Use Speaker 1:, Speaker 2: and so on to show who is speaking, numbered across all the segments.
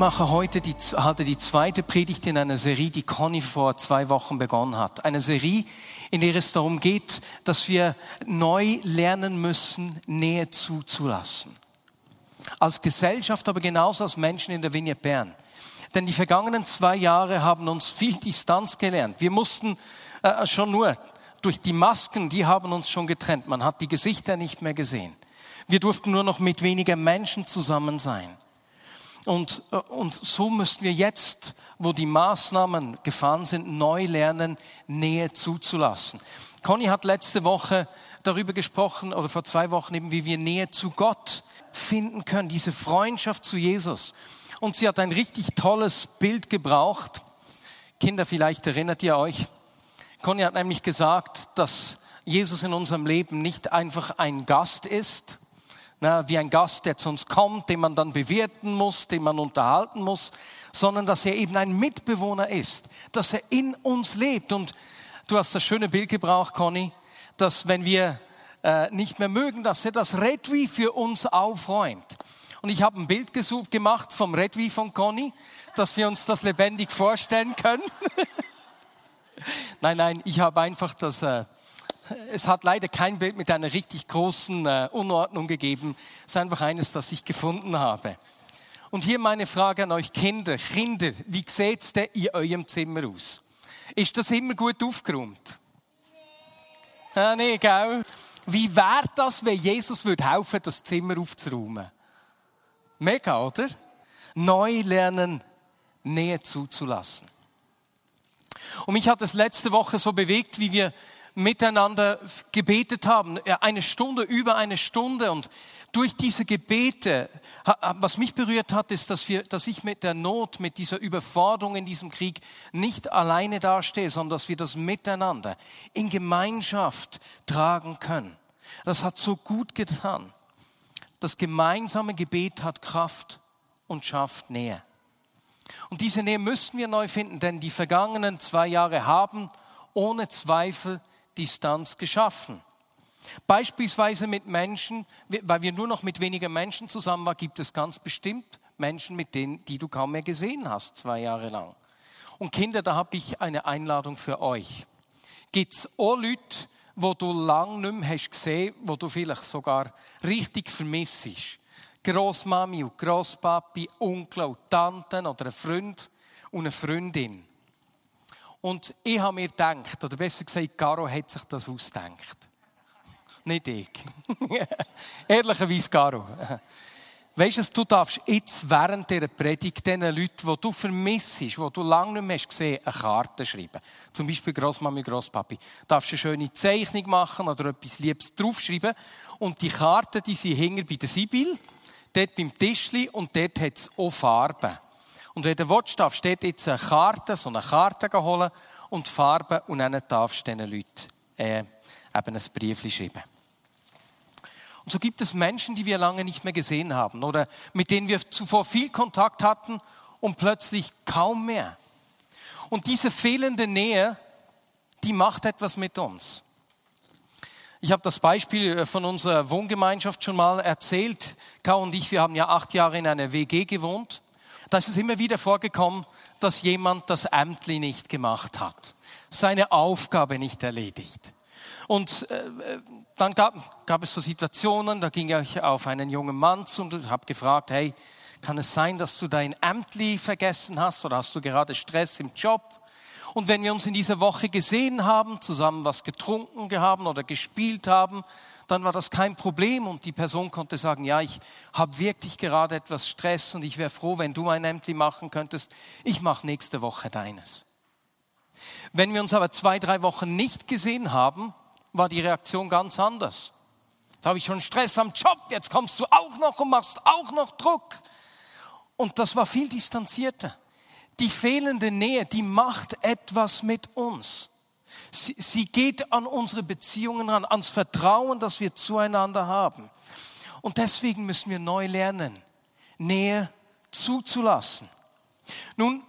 Speaker 1: Mache heute die, halte die zweite Predigt in einer Serie, die Conny vor zwei Wochen begonnen hat. Eine Serie, in der es darum geht, dass wir neu lernen müssen, Nähe zuzulassen. Als Gesellschaft, aber genauso als Menschen in der Vignette Bern. Denn die vergangenen zwei Jahre haben uns viel Distanz gelernt. Wir mussten äh, schon nur durch die Masken, die haben uns schon getrennt. Man hat die Gesichter nicht mehr gesehen. Wir durften nur noch mit weniger Menschen zusammen sein. Und, äh, und so müssen wir jetzt, wo die Maßnahmen gefahren sind, neu lernen, Nähe zuzulassen. Conny hat letzte Woche darüber gesprochen, oder vor zwei Wochen eben, wie wir Nähe zu Gott finden können, diese Freundschaft zu Jesus. Und sie hat ein richtig tolles Bild gebraucht. Kinder, vielleicht erinnert ihr euch. Conny hat nämlich gesagt, dass Jesus in unserem Leben nicht einfach ein Gast ist, na, wie ein Gast, der zu uns kommt, den man dann bewirten muss, den man unterhalten muss, sondern dass er eben ein Mitbewohner ist, dass er in uns lebt. Und du hast das schöne Bild gebraucht, Conny, dass wenn wir äh, nicht mehr mögen, dass er das Redwi für uns aufräumt. Und ich habe ein Bild gesucht, gemacht vom Redwi von Conny, dass wir uns das lebendig vorstellen können. nein, nein, ich habe einfach das, äh, es hat leider kein Bild mit einer richtig großen äh, Unordnung gegeben. Es ist einfach eines, das ich gefunden habe. Und hier meine Frage an euch Kinder. Kinder, wie sieht es denn in eurem Zimmer aus? Ist das immer gut aufgeräumt? Nee. Ah, nee, gell? Wie wäre das, wenn Jesus würde helfen, das Zimmer aufzuräumen? Mega, oder? Neu lernen, Nähe zuzulassen. Und mich hat es letzte Woche so bewegt, wie wir miteinander gebetet haben, eine Stunde, über eine Stunde. Und durch diese Gebete, was mich berührt hat, ist, dass, wir, dass ich mit der Not, mit dieser Überforderung in diesem Krieg nicht alleine dastehe, sondern dass wir das miteinander in Gemeinschaft tragen können. Das hat so gut getan. Das gemeinsame Gebet hat Kraft und schafft Nähe. Und diese Nähe müssen wir neu finden, denn die vergangenen zwei Jahre haben ohne Zweifel Distanz geschaffen. Beispielsweise mit Menschen, weil wir nur noch mit weniger Menschen zusammen waren, gibt es ganz bestimmt Menschen, mit denen, die du kaum mehr gesehen hast, zwei Jahre lang. Und Kinder, da habe ich eine Einladung für euch. Gibt es auch Leute, wo du lang nicht mehr hast gesehen, wo du vielleicht sogar richtig vermisst? Großmami und Großpapi, Onkel und Tanten oder ein Freund und eine Freundin. Und ich habe mir gedacht, oder besser gesagt, Caro hat sich das ausgedacht. Nicht ich. Ehrlicherweise Caro. Weißt du, du darfst jetzt während dieser Predigt den Leuten, die du vermisst, die du lange nicht mehr hast gesehen eine Karte schreiben. Zum Beispiel Großmami, Großpapi. Du darfst eine schöne Zeichnung machen oder etwas Liebes draufschreiben. Und die Karten, die sind hinter bei der Sibyl, dort beim Tischli und dort hat es auch Farben. Und wenn du willst, darfst du jetzt eine Karte, so eine Karte holen und Farben und dann darfst du diesen Leuten äh, eben ein Brief schreiben. Und so gibt es Menschen, die wir lange nicht mehr gesehen haben oder mit denen wir zuvor viel Kontakt hatten und plötzlich kaum mehr. Und diese fehlende Nähe, die macht etwas mit uns. Ich habe das Beispiel äh, von unserer Wohngemeinschaft schon mal erzählt. Kau und ich, wir haben ja acht Jahre in einer WG gewohnt. Da ist es immer wieder vorgekommen, dass jemand das Ämtli nicht gemacht hat, seine Aufgabe nicht erledigt. Und äh, dann gab, gab es so Situationen, da ging ich auf einen jungen Mann zu und habe gefragt, hey, kann es sein, dass du dein Ämtli vergessen hast oder hast du gerade Stress im Job? Und wenn wir uns in dieser Woche gesehen haben, zusammen was getrunken haben oder gespielt haben, dann war das kein Problem und die Person konnte sagen, ja, ich habe wirklich gerade etwas Stress und ich wäre froh, wenn du ein Ämtli machen könntest. Ich mache nächste Woche deines. Wenn wir uns aber zwei, drei Wochen nicht gesehen haben, war die Reaktion ganz anders. Jetzt habe ich schon Stress am Job, jetzt kommst du auch noch und machst auch noch Druck. Und das war viel distanzierter. Die fehlende Nähe, die macht etwas mit uns. Sie, sie geht an unsere Beziehungen ran, ans Vertrauen, das wir zueinander haben. Und deswegen müssen wir neu lernen, Nähe zuzulassen. Nun,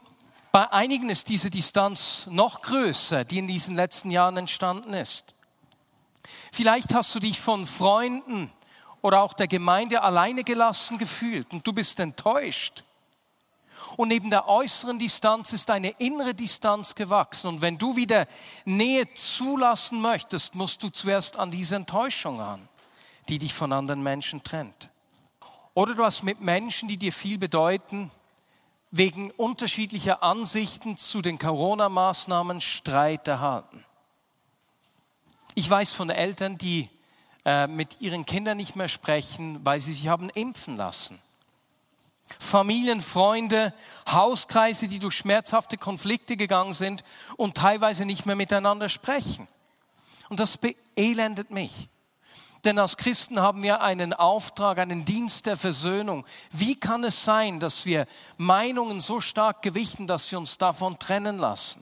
Speaker 1: bei einigen ist diese Distanz noch größer, die in diesen letzten Jahren entstanden ist. Vielleicht hast du dich von Freunden oder auch der Gemeinde alleine gelassen gefühlt und du bist enttäuscht. Und neben der äußeren Distanz ist eine innere Distanz gewachsen. Und wenn du wieder Nähe zulassen möchtest, musst du zuerst an diese Enttäuschung an, die dich von anderen Menschen trennt. Oder du hast mit Menschen, die dir viel bedeuten, wegen unterschiedlicher Ansichten zu den Corona-Maßnahmen Streit erhalten. Ich weiß von Eltern, die äh, mit ihren Kindern nicht mehr sprechen, weil sie sich haben impfen lassen. Familien, Freunde, Hauskreise, die durch schmerzhafte Konflikte gegangen sind und teilweise nicht mehr miteinander sprechen. Und das beelendet mich. Denn als Christen haben wir einen Auftrag, einen Dienst der Versöhnung. Wie kann es sein, dass wir Meinungen so stark gewichten, dass wir uns davon trennen lassen?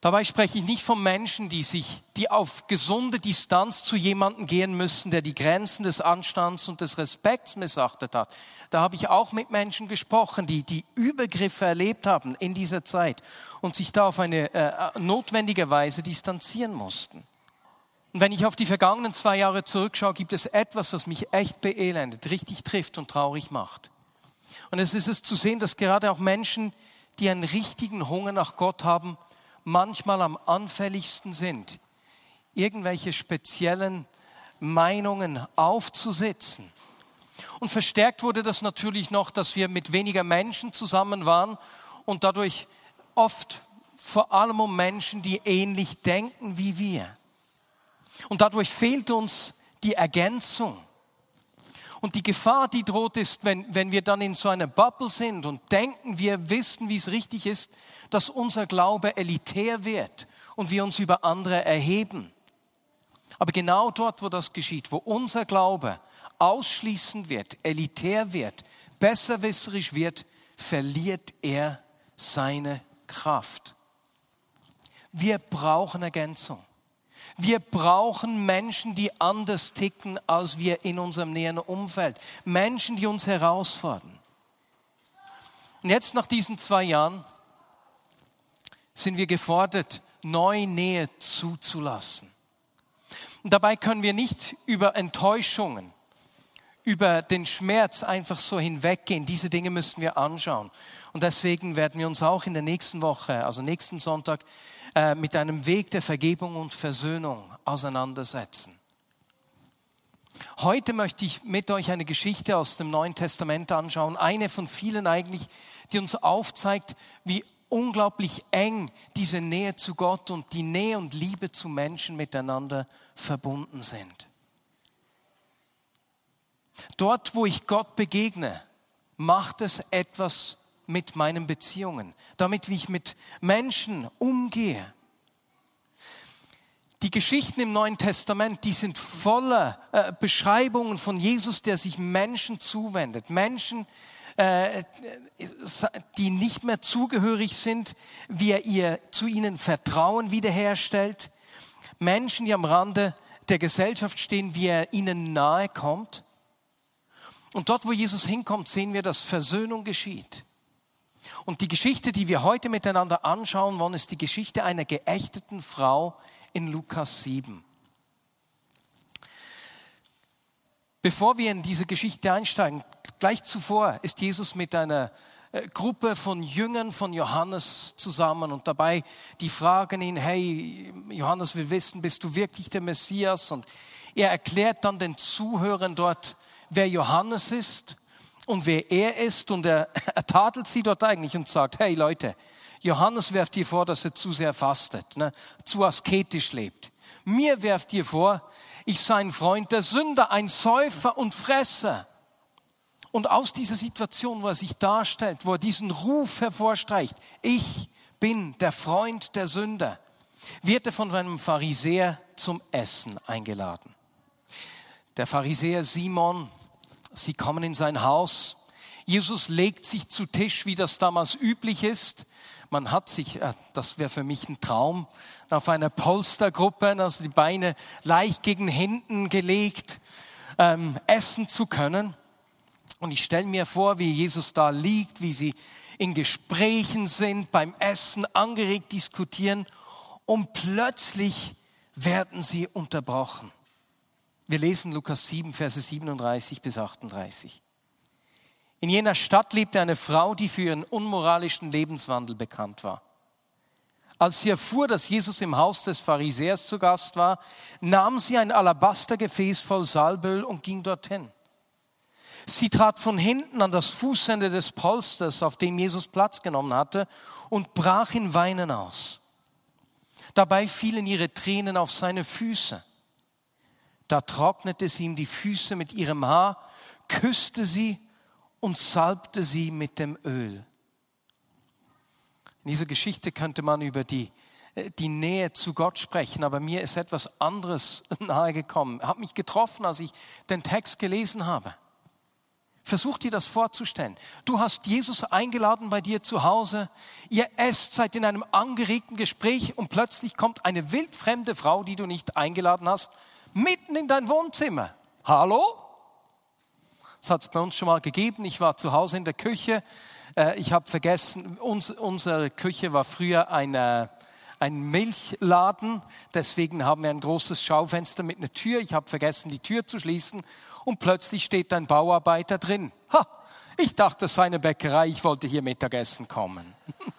Speaker 1: Dabei spreche ich nicht von Menschen, die sich, die auf gesunde Distanz zu jemandem gehen müssen, der die Grenzen des Anstands und des Respekts missachtet hat. Da habe ich auch mit Menschen gesprochen, die die Übergriffe erlebt haben in dieser Zeit und sich da auf eine äh, notwendige Weise distanzieren mussten. Und wenn ich auf die vergangenen zwei Jahre zurückschaue, gibt es etwas, was mich echt beelendet, richtig trifft und traurig macht. Und es ist es zu sehen, dass gerade auch Menschen, die einen richtigen Hunger nach Gott haben, manchmal am anfälligsten sind, irgendwelche speziellen Meinungen aufzusetzen. Und verstärkt wurde das natürlich noch, dass wir mit weniger Menschen zusammen waren und dadurch oft vor allem um Menschen, die ähnlich denken wie wir. Und dadurch fehlt uns die Ergänzung. Und die Gefahr, die droht, ist, wenn, wenn wir dann in so einer Bubble sind und denken, wir wissen, wie es richtig ist, dass unser Glaube elitär wird und wir uns über andere erheben. Aber genau dort, wo das geschieht, wo unser Glaube ausschließend wird, elitär wird, besserwisserisch wird, verliert er seine Kraft. Wir brauchen Ergänzung. Wir brauchen Menschen, die anders ticken als wir in unserem näheren Umfeld. Menschen, die uns herausfordern. Und jetzt nach diesen zwei Jahren sind wir gefordert, neue Nähe zuzulassen. Und dabei können wir nicht über Enttäuschungen, über den Schmerz einfach so hinweggehen. Diese Dinge müssen wir anschauen. Und deswegen werden wir uns auch in der nächsten Woche, also nächsten Sonntag, äh, mit einem Weg der Vergebung und Versöhnung auseinandersetzen. Heute möchte ich mit euch eine Geschichte aus dem Neuen Testament anschauen, eine von vielen eigentlich, die uns aufzeigt, wie unglaublich eng diese Nähe zu Gott und die Nähe und Liebe zu Menschen miteinander verbunden sind. Dort, wo ich Gott begegne, macht es etwas mit meinen Beziehungen, damit wie ich mit Menschen umgehe. Die Geschichten im Neuen Testament, die sind voller äh, Beschreibungen von Jesus, der sich Menschen zuwendet. Menschen, äh, die nicht mehr zugehörig sind, wie er ihr zu ihnen Vertrauen wiederherstellt. Menschen, die am Rande der Gesellschaft stehen, wie er ihnen nahe kommt. Und dort, wo Jesus hinkommt, sehen wir, dass Versöhnung geschieht. Und die Geschichte, die wir heute miteinander anschauen wollen, ist die Geschichte einer geächteten Frau in Lukas 7. Bevor wir in diese Geschichte einsteigen, gleich zuvor ist Jesus mit einer äh, Gruppe von Jüngern von Johannes zusammen und dabei die fragen ihn, hey Johannes will wissen, bist du wirklich der Messias? Und er erklärt dann den Zuhörern dort, wer Johannes ist und wer er ist und er, er tadelt sie dort eigentlich und sagt, hey Leute, Johannes werft dir vor, dass er zu sehr fastet, ne, zu asketisch lebt. Mir werft ihr vor, ich sei ein Freund der Sünder, ein Säufer und Fresser. Und aus dieser Situation, wo er sich darstellt, wo er diesen Ruf hervorstreicht, ich bin der Freund der Sünder, wird er von einem Pharisäer zum Essen eingeladen. Der Pharisäer Simon Sie kommen in sein Haus. Jesus legt sich zu Tisch, wie das damals üblich ist. Man hat sich, äh, das wäre für mich ein Traum, auf einer Polstergruppe, also die Beine leicht gegen Händen gelegt, ähm, essen zu können. Und ich stelle mir vor, wie Jesus da liegt, wie sie in Gesprächen sind, beim Essen angeregt diskutieren und plötzlich werden sie unterbrochen. Wir lesen Lukas 7, Verse 37 bis 38. In jener Stadt lebte eine Frau, die für ihren unmoralischen Lebenswandel bekannt war. Als sie erfuhr, dass Jesus im Haus des Pharisäers zu Gast war, nahm sie ein Alabastergefäß voll Salböl und ging dorthin. Sie trat von hinten an das Fußende des Polsters, auf dem Jesus Platz genommen hatte, und brach in Weinen aus. Dabei fielen ihre Tränen auf seine Füße. Da trocknete sie ihm die Füße mit ihrem Haar, küsste sie und salbte sie mit dem Öl. In dieser Geschichte könnte man über die, äh, die Nähe zu Gott sprechen, aber mir ist etwas anderes nahegekommen. Hat mich getroffen, als ich den Text gelesen habe. Versuch dir das vorzustellen. Du hast Jesus eingeladen bei dir zu Hause. Ihr esst, seid in einem angeregten Gespräch und plötzlich kommt eine wildfremde Frau, die du nicht eingeladen hast, mitten in dein Wohnzimmer. Hallo? Das hat es bei uns schon mal gegeben. Ich war zu Hause in der Küche. Äh, ich habe vergessen, uns, unsere Küche war früher eine, ein Milchladen. Deswegen haben wir ein großes Schaufenster mit einer Tür. Ich habe vergessen, die Tür zu schließen und plötzlich steht ein Bauarbeiter drin. Ha, ich dachte, es sei eine Bäckerei, ich wollte hier Mittagessen kommen.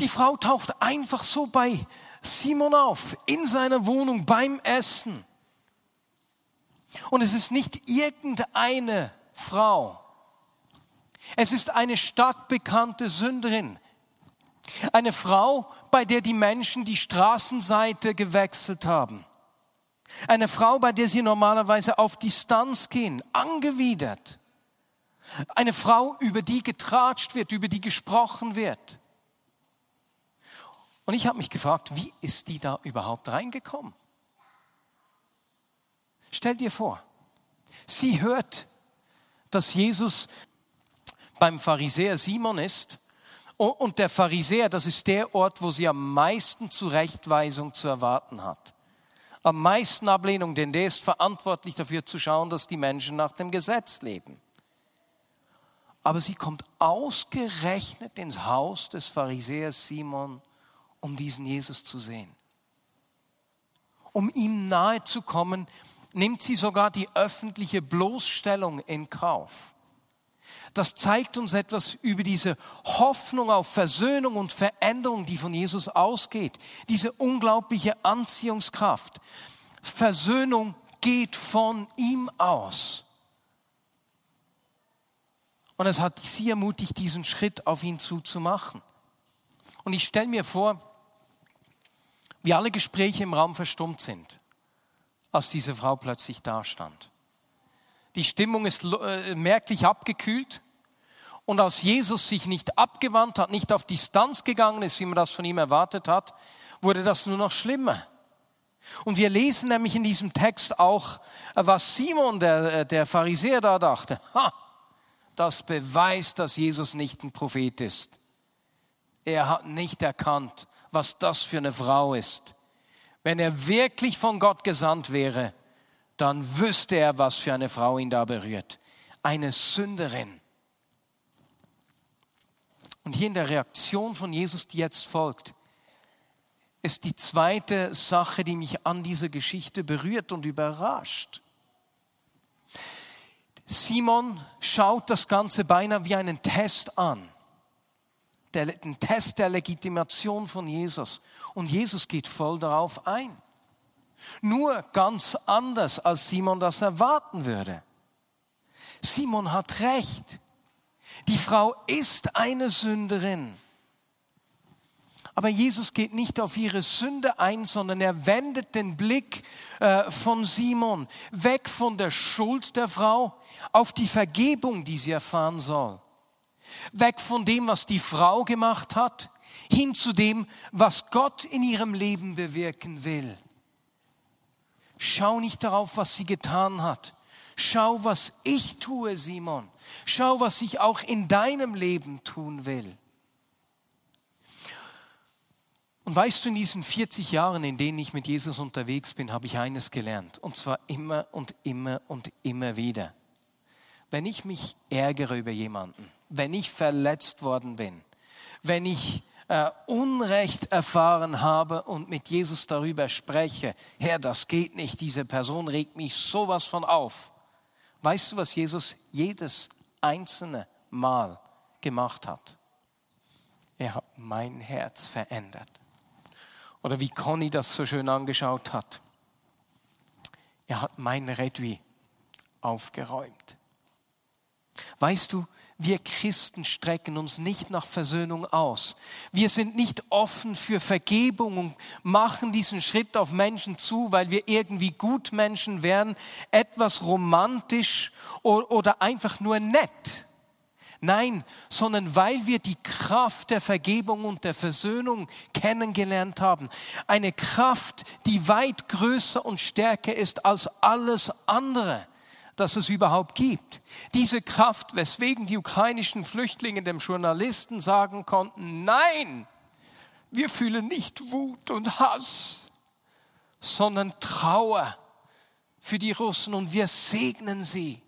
Speaker 1: Die Frau taucht einfach so bei Simon auf, in seiner Wohnung beim Essen. Und es ist nicht irgendeine Frau. Es ist eine stadtbekannte Sünderin. Eine Frau, bei der die Menschen die Straßenseite gewechselt haben. Eine Frau, bei der sie normalerweise auf Distanz gehen, angewidert. Eine Frau, über die getratscht wird, über die gesprochen wird. Und ich habe mich gefragt, wie ist die da überhaupt reingekommen? Stell dir vor, sie hört, dass Jesus beim Pharisäer Simon ist und der Pharisäer, das ist der Ort, wo sie am meisten Zurechtweisung zu erwarten hat am meisten Ablehnung, denn der ist verantwortlich dafür zu schauen, dass die Menschen nach dem Gesetz leben. Aber sie kommt ausgerechnet ins Haus des Pharisäers Simon, um diesen Jesus zu sehen. Um ihm nahe zu kommen, nimmt sie sogar die öffentliche Bloßstellung in Kauf das zeigt uns etwas über diese Hoffnung auf Versöhnung und Veränderung, die von Jesus ausgeht. Diese unglaubliche Anziehungskraft. Versöhnung geht von ihm aus. Und es hat sie ermutigt, diesen Schritt auf ihn zuzumachen. Und ich stelle mir vor, wie alle Gespräche im Raum verstummt sind, als diese Frau plötzlich dastand. Die Stimmung ist äh, merklich abgekühlt. Und als Jesus sich nicht abgewandt hat, nicht auf Distanz gegangen ist, wie man das von ihm erwartet hat, wurde das nur noch schlimmer. Und wir lesen nämlich in diesem Text auch, was Simon, der, der Pharisäer, da dachte. Ha, das beweist, dass Jesus nicht ein Prophet ist. Er hat nicht erkannt, was das für eine Frau ist. Wenn er wirklich von Gott gesandt wäre, dann wüsste er, was für eine Frau ihn da berührt. Eine Sünderin. Und hier in der Reaktion von Jesus, die jetzt folgt, ist die zweite Sache, die mich an dieser Geschichte berührt und überrascht. Simon schaut das Ganze beinahe wie einen Test an. Der, den Test der Legitimation von Jesus. Und Jesus geht voll darauf ein. Nur ganz anders, als Simon das erwarten würde. Simon hat recht. Die Frau ist eine Sünderin. Aber Jesus geht nicht auf ihre Sünde ein, sondern er wendet den Blick äh, von Simon weg von der Schuld der Frau auf die Vergebung, die sie erfahren soll. Weg von dem, was die Frau gemacht hat, hin zu dem, was Gott in ihrem Leben bewirken will. Schau nicht darauf, was sie getan hat. Schau, was ich tue, Simon. Schau, was ich auch in deinem Leben tun will. Und weißt du, in diesen 40 Jahren, in denen ich mit Jesus unterwegs bin, habe ich eines gelernt. Und zwar immer und immer und immer wieder. Wenn ich mich ärgere über jemanden, wenn ich verletzt worden bin, wenn ich äh, Unrecht erfahren habe und mit Jesus darüber spreche, Herr, das geht nicht, diese Person regt mich sowas von auf. Weißt du, was Jesus jedes einzelne Mal gemacht hat? Er hat mein Herz verändert. Oder wie Conny das so schön angeschaut hat. Er hat mein Redwi aufgeräumt. Weißt du, wir Christen strecken uns nicht nach Versöhnung aus. Wir sind nicht offen für Vergebung und machen diesen Schritt auf Menschen zu, weil wir irgendwie Gutmenschen wären, etwas romantisch oder einfach nur nett. Nein, sondern weil wir die Kraft der Vergebung und der Versöhnung kennengelernt haben. Eine Kraft, die weit größer und stärker ist als alles andere, das es überhaupt gibt. Diese Kraft, weswegen die ukrainischen Flüchtlinge dem Journalisten sagen konnten, nein, wir fühlen nicht Wut und Hass, sondern Trauer für die Russen und wir segnen sie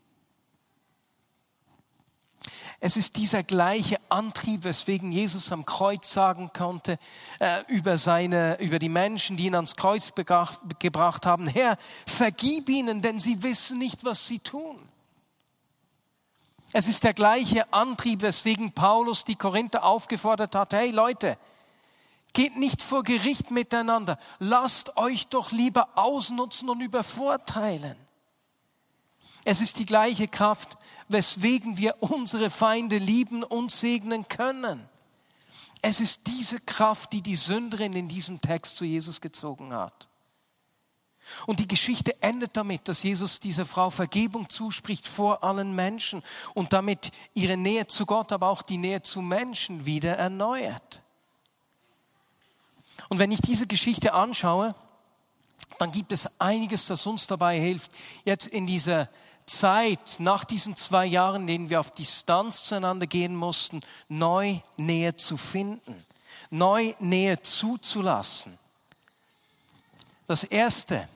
Speaker 1: es ist dieser gleiche Antrieb, weswegen Jesus am Kreuz sagen konnte äh, über seine, über die Menschen, die ihn ans Kreuz gebracht haben: Herr, vergib ihnen, denn sie wissen nicht, was sie tun. Es ist der gleiche Antrieb, weswegen Paulus die Korinther aufgefordert hat: Hey Leute, geht nicht vor Gericht miteinander, lasst euch doch lieber ausnutzen und übervorteilen. Es ist die gleiche Kraft, weswegen wir unsere Feinde lieben und segnen können. Es ist diese Kraft, die die Sünderin in diesem Text zu Jesus gezogen hat. Und die Geschichte endet damit, dass Jesus dieser Frau Vergebung zuspricht vor allen Menschen und damit ihre Nähe zu Gott, aber auch die Nähe zu Menschen wieder erneuert. Und wenn ich diese Geschichte anschaue, dann gibt es einiges, das uns dabei hilft, jetzt in dieser Zeit nach diesen zwei Jahren, in denen wir auf Distanz zueinander gehen mussten, neu Nähe zu finden, neu Nähe zuzulassen. Das Erste,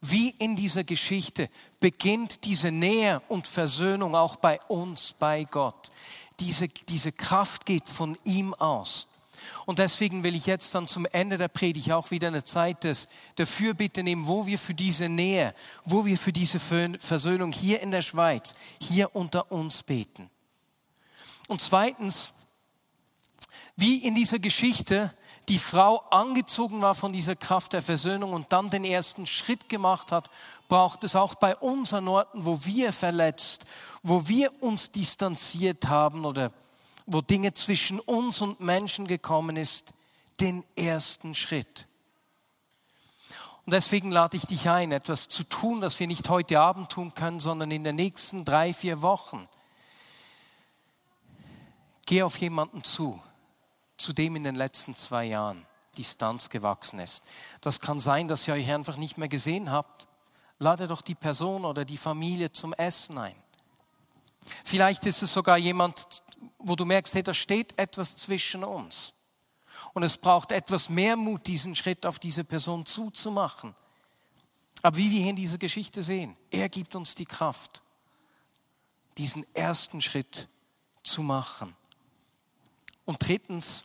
Speaker 1: wie in dieser Geschichte beginnt diese Nähe und Versöhnung auch bei uns, bei Gott. Diese, diese Kraft geht von ihm aus. Und deswegen will ich jetzt dann zum Ende der Predigt auch wieder eine Zeit des, der Fürbitte nehmen, wo wir für diese Nähe, wo wir für diese Versöhnung hier in der Schweiz, hier unter uns beten. Und zweitens, wie in dieser Geschichte die Frau angezogen war von dieser Kraft der Versöhnung und dann den ersten Schritt gemacht hat, braucht es auch bei unseren Orten, wo wir verletzt, wo wir uns distanziert haben oder wo Dinge zwischen uns und Menschen gekommen ist, den ersten Schritt. Und deswegen lade ich dich ein, etwas zu tun, das wir nicht heute Abend tun können, sondern in den nächsten drei, vier Wochen. Geh auf jemanden zu, zu dem in den letzten zwei Jahren Distanz gewachsen ist. Das kann sein, dass ihr euch einfach nicht mehr gesehen habt. Lade doch die Person oder die Familie zum Essen ein. Vielleicht ist es sogar jemand, wo du merkst, hey, da steht etwas zwischen uns. Und es braucht etwas mehr Mut, diesen Schritt auf diese Person zuzumachen. Aber wie wir hier in dieser Geschichte sehen, er gibt uns die Kraft, diesen ersten Schritt zu machen. Und drittens,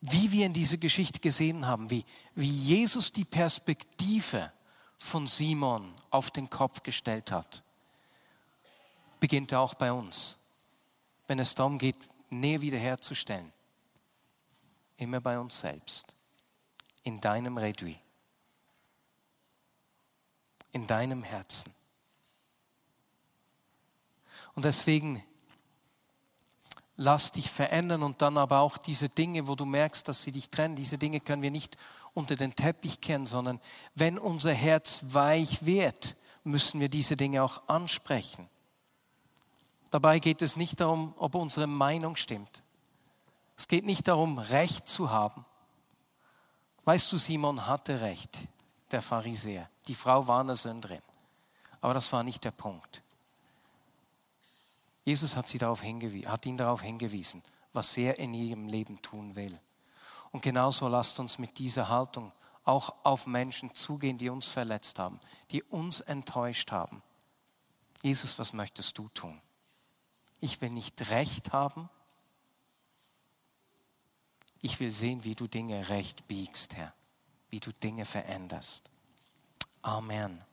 Speaker 1: wie wir in dieser Geschichte gesehen haben, wie, wie Jesus die Perspektive von Simon auf den Kopf gestellt hat, beginnt er auch bei uns wenn es darum geht, Nähe wiederherzustellen. Immer bei uns selbst. In deinem Redui. In deinem Herzen. Und deswegen lass dich verändern und dann aber auch diese Dinge, wo du merkst, dass sie dich trennen, diese Dinge können wir nicht unter den Teppich kennen, sondern wenn unser Herz weich wird, müssen wir diese Dinge auch ansprechen. Dabei geht es nicht darum, ob unsere Meinung stimmt. Es geht nicht darum, Recht zu haben. Weißt du, Simon hatte Recht, der Pharisäer. Die Frau war eine Sünderin. Aber das war nicht der Punkt. Jesus hat, sie darauf hat ihn darauf hingewiesen, was er in ihrem Leben tun will. Und genauso lasst uns mit dieser Haltung auch auf Menschen zugehen, die uns verletzt haben, die uns enttäuscht haben. Jesus, was möchtest du tun? Ich will nicht Recht haben. Ich will sehen, wie du Dinge recht biegst, Herr, wie du Dinge veränderst. Amen.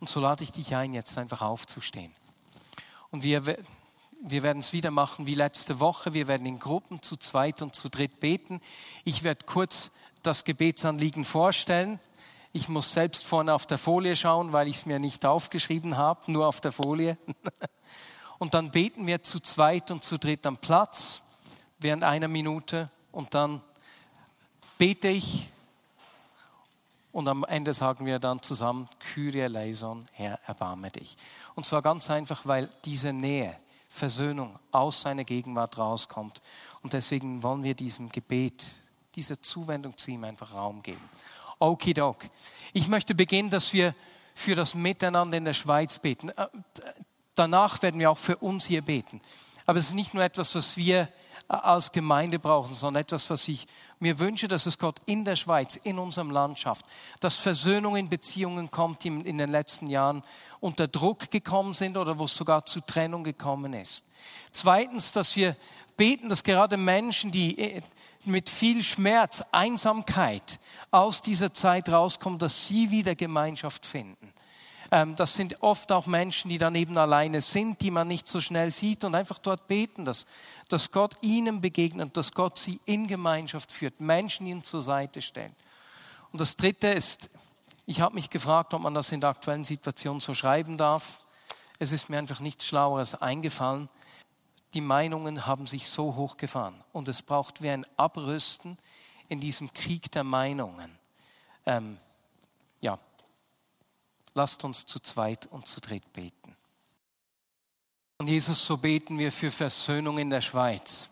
Speaker 1: Und so lade ich dich ein, jetzt einfach aufzustehen. Und wir, wir werden es wieder machen wie letzte Woche. Wir werden in Gruppen zu zweit und zu dritt beten. Ich werde kurz das Gebetsanliegen vorstellen. Ich muss selbst vorne auf der Folie schauen, weil ich es mir nicht aufgeschrieben habe, nur auf der Folie. Und dann beten wir zu zweit und zu dritt am Platz während einer Minute und dann bete ich und am Ende sagen wir dann zusammen, Kyrie eleison, Herr, erbarme dich. Und zwar ganz einfach, weil diese Nähe, Versöhnung aus seiner Gegenwart rauskommt. Und deswegen wollen wir diesem Gebet, dieser Zuwendung zu ihm einfach Raum geben. Okidok. Ich möchte beginnen, dass wir für das Miteinander in der Schweiz beten. Äh, danach werden wir auch für uns hier beten. Aber es ist nicht nur etwas, was wir als Gemeinde brauchen, sondern etwas, was ich mir wünsche, dass es Gott in der Schweiz, in unserem Land schafft. Dass Versöhnung in Beziehungen kommt, die in den letzten Jahren unter Druck gekommen sind oder wo es sogar zu Trennung gekommen ist. Zweitens, dass wir beten, dass gerade Menschen, die äh, mit viel Schmerz, Einsamkeit aus dieser Zeit rauskommen, dass sie wieder Gemeinschaft finden. Ähm, das sind oft auch Menschen, die dann eben alleine sind, die man nicht so schnell sieht und einfach dort beten, dass, dass Gott ihnen begegnet, dass Gott sie in Gemeinschaft führt, Menschen ihnen zur Seite stellen. Und das Dritte ist, ich habe mich gefragt, ob man das in der aktuellen Situation so schreiben darf. Es ist mir einfach nichts Schlaueres eingefallen. Die Meinungen haben sich so hochgefahren und es braucht wie ein Abrüsten in diesem Krieg der Meinungen. Ähm, ja, Lasst uns zu zweit und zu dritt beten. Und Jesus, so beten wir für Versöhnung in der Schweiz.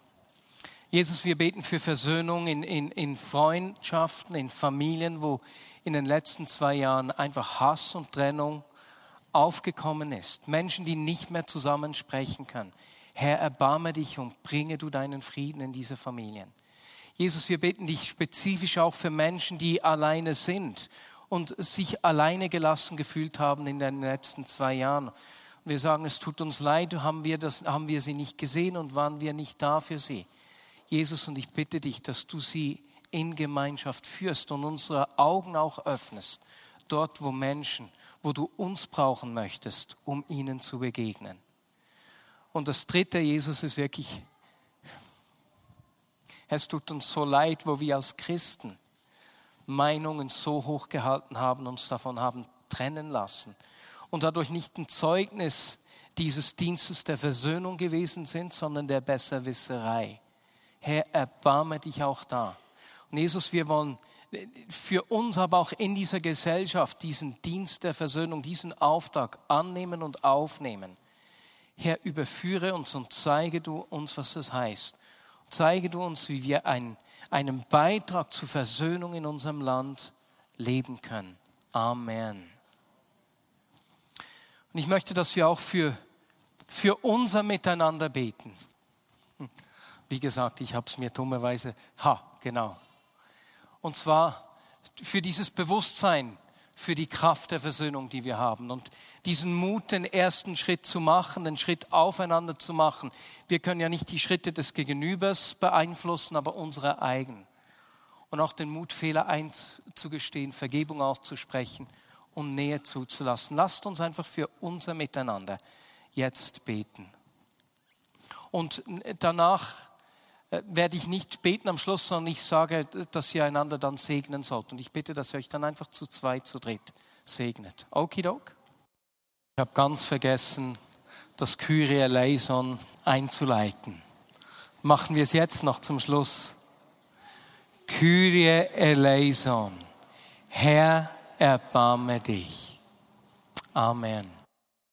Speaker 1: Jesus, wir beten für Versöhnung in, in, in Freundschaften, in Familien, wo in den letzten zwei Jahren einfach Hass und Trennung aufgekommen ist. Menschen, die nicht mehr zusammen sprechen können. Herr, erbarme dich und bringe du deinen Frieden in diese Familien. Jesus, wir beten dich spezifisch auch für Menschen, die alleine sind und sich alleine gelassen gefühlt haben in den letzten zwei Jahren. Wir sagen, es tut uns leid, haben wir, das, haben wir sie nicht gesehen und waren wir nicht da für sie. Jesus, und ich bitte dich, dass du sie in Gemeinschaft führst und unsere Augen auch öffnest, dort wo Menschen, wo du uns brauchen möchtest, um ihnen zu begegnen. Und das dritte, Jesus, ist wirklich, es tut uns so leid, wo wir als Christen Meinungen so hoch gehalten haben, uns davon haben trennen lassen und dadurch nicht ein Zeugnis dieses Dienstes der Versöhnung gewesen sind, sondern der Besserwisserei. Herr, erbarme dich auch da. Und Jesus, wir wollen für uns, aber auch in dieser Gesellschaft diesen Dienst der Versöhnung, diesen Auftrag annehmen und aufnehmen. Herr, überführe uns und zeige du uns, was das heißt. Zeige du uns, wie wir ein einen Beitrag zur Versöhnung in unserem Land leben können. Amen. Und ich möchte, dass wir auch für, für unser Miteinander beten. Wie gesagt, ich habe es mir dummerweise, ha, genau. Und zwar für dieses Bewusstsein, für die Kraft der Versöhnung, die wir haben und diesen Mut, den ersten Schritt zu machen, den Schritt aufeinander zu machen. Wir können ja nicht die Schritte des Gegenübers beeinflussen, aber unsere eigenen. Und auch den Mut, Fehler einzugestehen, Vergebung auszusprechen und Nähe zuzulassen. Lasst uns einfach für unser Miteinander jetzt beten. Und danach werde ich nicht beten am Schluss, sondern ich sage, dass ihr einander dann segnen sollt. Und ich bitte, dass ihr euch dann einfach zu zweit, zu dritt segnet. Okidok. Ich habe ganz vergessen, das Kyrie eleison einzuleiten. Machen wir es jetzt noch zum Schluss. Kyrie eleison. Herr, erbarme dich. Amen.